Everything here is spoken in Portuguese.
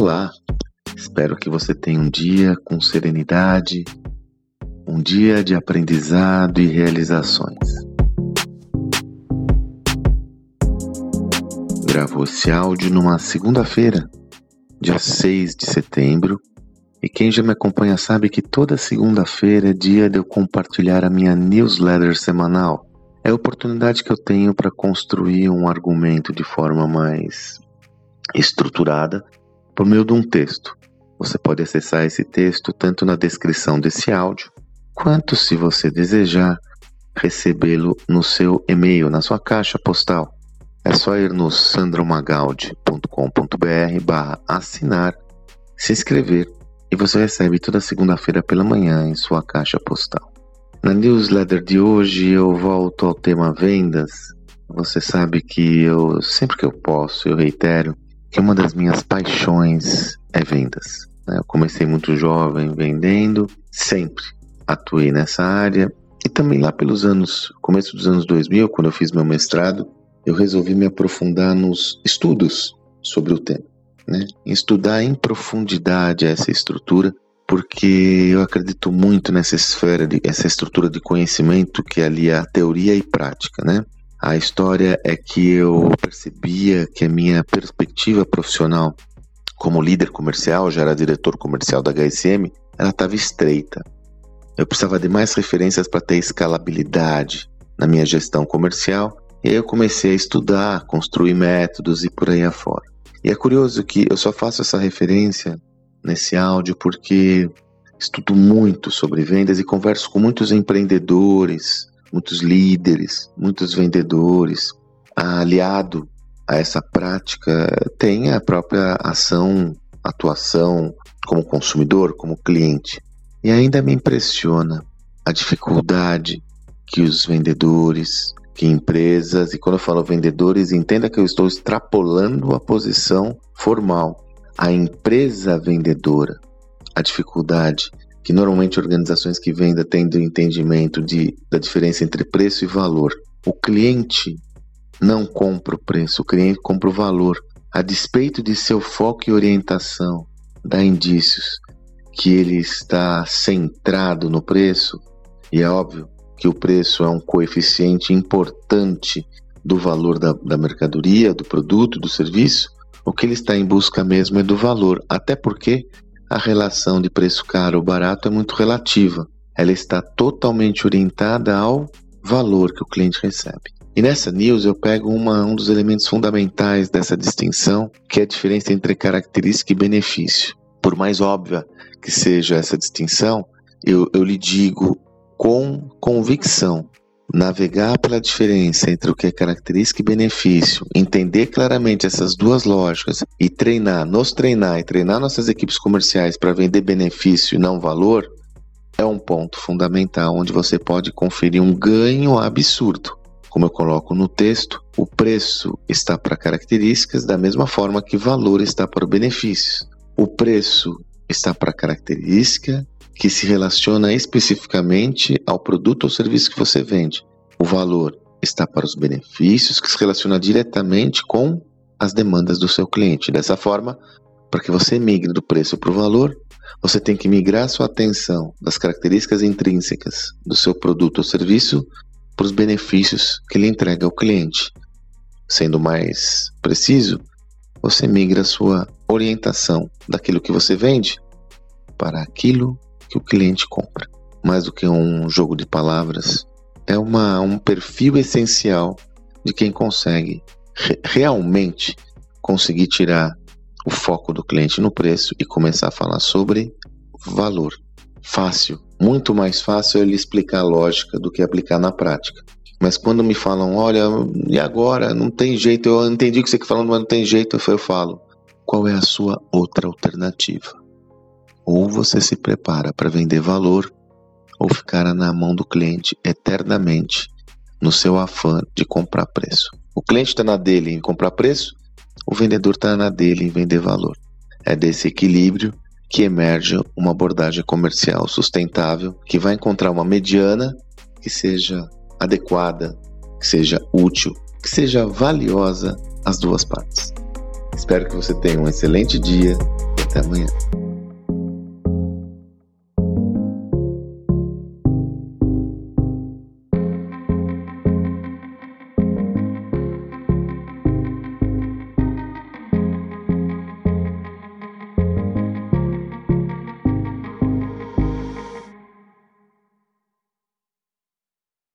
Olá, espero que você tenha um dia com serenidade, um dia de aprendizado e realizações. Gravo esse áudio numa segunda-feira, dia 6 de setembro, e quem já me acompanha sabe que toda segunda-feira é dia de eu compartilhar a minha newsletter semanal. É a oportunidade que eu tenho para construir um argumento de forma mais estruturada por meio de um texto. Você pode acessar esse texto tanto na descrição desse áudio, quanto, se você desejar, recebê-lo no seu e-mail, na sua caixa postal. É só ir no sandromagaldi.com.br barra assinar, se inscrever e você recebe toda segunda-feira pela manhã em sua caixa postal. Na newsletter de hoje eu volto ao tema vendas. Você sabe que eu sempre que eu posso, eu reitero, que uma das minhas paixões é vendas. Né? Eu comecei muito jovem vendendo, sempre atuei nessa área e também lá pelos anos, começo dos anos 2000, quando eu fiz meu mestrado, eu resolvi me aprofundar nos estudos sobre o tema, né? Estudar em profundidade essa estrutura, porque eu acredito muito nessa esfera de essa estrutura de conhecimento que é ali a teoria e prática, né? A história é que eu percebia que a minha perspectiva profissional como líder comercial, já era diretor comercial da HSM, ela estava estreita. Eu precisava de mais referências para ter escalabilidade na minha gestão comercial, e aí eu comecei a estudar, construir métodos e por aí afora. E é curioso que eu só faço essa referência nesse áudio porque estudo muito sobre vendas e converso com muitos empreendedores, muitos líderes, muitos vendedores, aliado a essa prática, tem a própria ação, atuação como consumidor, como cliente. E ainda me impressiona a dificuldade que os vendedores, que empresas, e quando eu falo vendedores, entenda que eu estou extrapolando a posição formal. A empresa vendedora, a dificuldade que normalmente organizações que vendem têm do entendimento de, da diferença entre preço e valor. O cliente não compra o preço, o cliente compra o valor. A despeito de seu foco e orientação, dá indícios que ele está centrado no preço, e é óbvio que o preço é um coeficiente importante do valor da, da mercadoria, do produto, do serviço, o que ele está em busca mesmo é do valor, até porque a relação de preço caro ou barato é muito relativa. Ela está totalmente orientada ao valor que o cliente recebe. E nessa news eu pego uma, um dos elementos fundamentais dessa distinção, que é a diferença entre característica e benefício. Por mais óbvia que seja essa distinção, eu, eu lhe digo com convicção navegar pela diferença entre o que é característica e benefício, entender claramente essas duas lógicas e treinar, nos treinar e treinar nossas equipes comerciais para vender benefício e não valor, é um ponto fundamental onde você pode conferir um ganho absurdo. Como eu coloco no texto, o preço está para características da mesma forma que valor está para o benefício. O preço está para característica que se relaciona especificamente ao produto ou serviço que você vende. O valor está para os benefícios que se relaciona diretamente com as demandas do seu cliente. Dessa forma, para que você migre do preço para o valor, você tem que migrar sua atenção das características intrínsecas do seu produto ou serviço para os benefícios que ele entrega ao cliente. Sendo mais preciso, você migra sua orientação daquilo que você vende para aquilo que o cliente compra. Mais do que um jogo de palavras, é uma, um perfil essencial de quem consegue re realmente conseguir tirar o foco do cliente no preço e começar a falar sobre valor. Fácil, muito mais fácil ele explicar a lógica do que aplicar na prática. Mas quando me falam, olha, e agora? Não tem jeito, eu entendi o que você está falando, mas não tem jeito, eu falo, qual é a sua outra alternativa? Ou você se prepara para vender valor, ou ficar na mão do cliente eternamente no seu afã de comprar preço. O cliente está na dele em comprar preço, o vendedor está na dele em vender valor. É desse equilíbrio que emerge uma abordagem comercial sustentável que vai encontrar uma mediana que seja adequada, que seja útil, que seja valiosa às duas partes. Espero que você tenha um excelente dia Até amanhã.